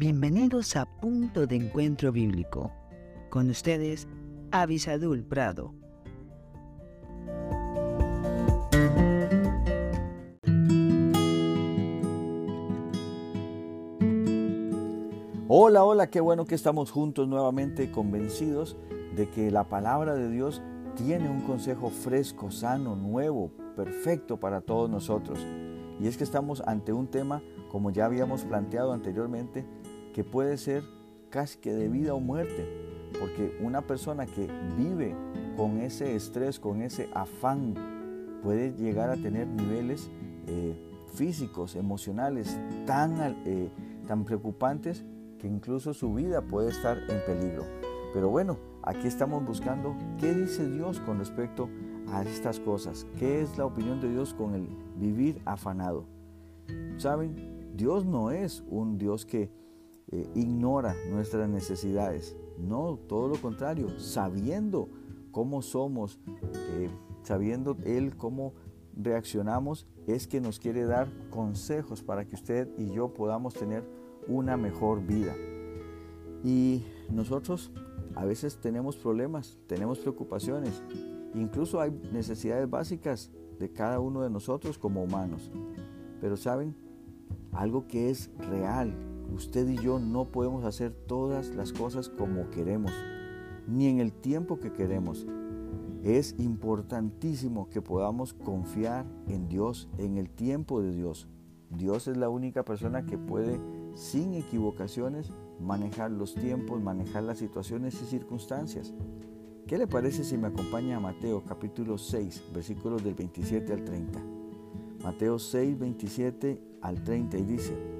Bienvenidos a Punto de Encuentro Bíblico. Con ustedes, Avisadul Prado. Hola, hola, qué bueno que estamos juntos nuevamente convencidos de que la palabra de Dios tiene un consejo fresco, sano, nuevo, perfecto para todos nosotros. Y es que estamos ante un tema, como ya habíamos planteado anteriormente, que puede ser casi que de vida o muerte. Porque una persona que vive con ese estrés, con ese afán, puede llegar a tener niveles eh, físicos, emocionales tan, eh, tan preocupantes que incluso su vida puede estar en peligro. Pero bueno, aquí estamos buscando qué dice Dios con respecto a estas cosas, qué es la opinión de Dios con el vivir afanado. Saben, Dios no es un Dios que eh, ignora nuestras necesidades. No, todo lo contrario, sabiendo cómo somos, eh, sabiendo Él cómo reaccionamos, es que nos quiere dar consejos para que usted y yo podamos tener una mejor vida. Y nosotros a veces tenemos problemas, tenemos preocupaciones, incluso hay necesidades básicas de cada uno de nosotros como humanos. Pero saben, algo que es real, usted y yo no podemos hacer todas las cosas como queremos, ni en el tiempo que queremos. Es importantísimo que podamos confiar en Dios, en el tiempo de Dios. Dios es la única persona que puede, sin equivocaciones, manejar los tiempos, manejar las situaciones y circunstancias. ¿Qué le parece si me acompaña a Mateo capítulo 6, versículos del 27 al 30? Mateo 6, 27 al 30 y dice,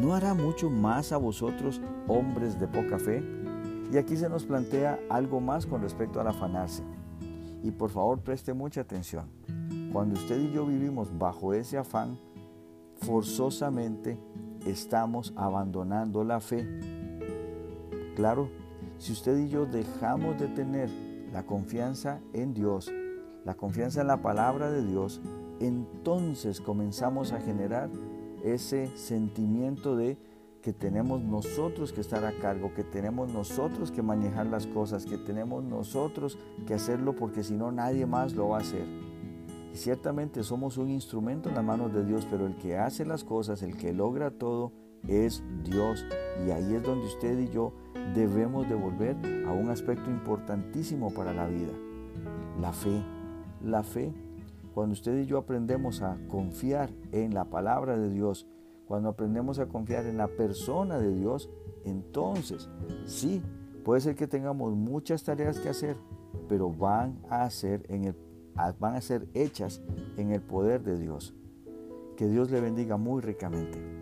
¿no hará mucho más a vosotros, hombres de poca fe? Y aquí se nos plantea algo más con respecto al afanarse. Y por favor preste mucha atención. Cuando usted y yo vivimos bajo ese afán, forzosamente estamos abandonando la fe. Claro, si usted y yo dejamos de tener la confianza en Dios, la confianza en la palabra de Dios, entonces comenzamos a generar ese sentimiento de que tenemos nosotros que estar a cargo, que tenemos nosotros que manejar las cosas, que tenemos nosotros que hacerlo porque si no nadie más lo va a hacer. Y ciertamente somos un instrumento en las manos de Dios, pero el que hace las cosas, el que logra todo, es Dios. Y ahí es donde usted y yo debemos de volver a un aspecto importantísimo para la vida, la fe. La fe cuando usted y yo aprendemos a confiar en la palabra de Dios, cuando aprendemos a confiar en la persona de Dios, entonces sí, puede ser que tengamos muchas tareas que hacer, pero van a ser, en el, van a ser hechas en el poder de Dios. Que Dios le bendiga muy ricamente.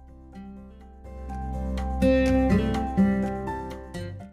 Thank you.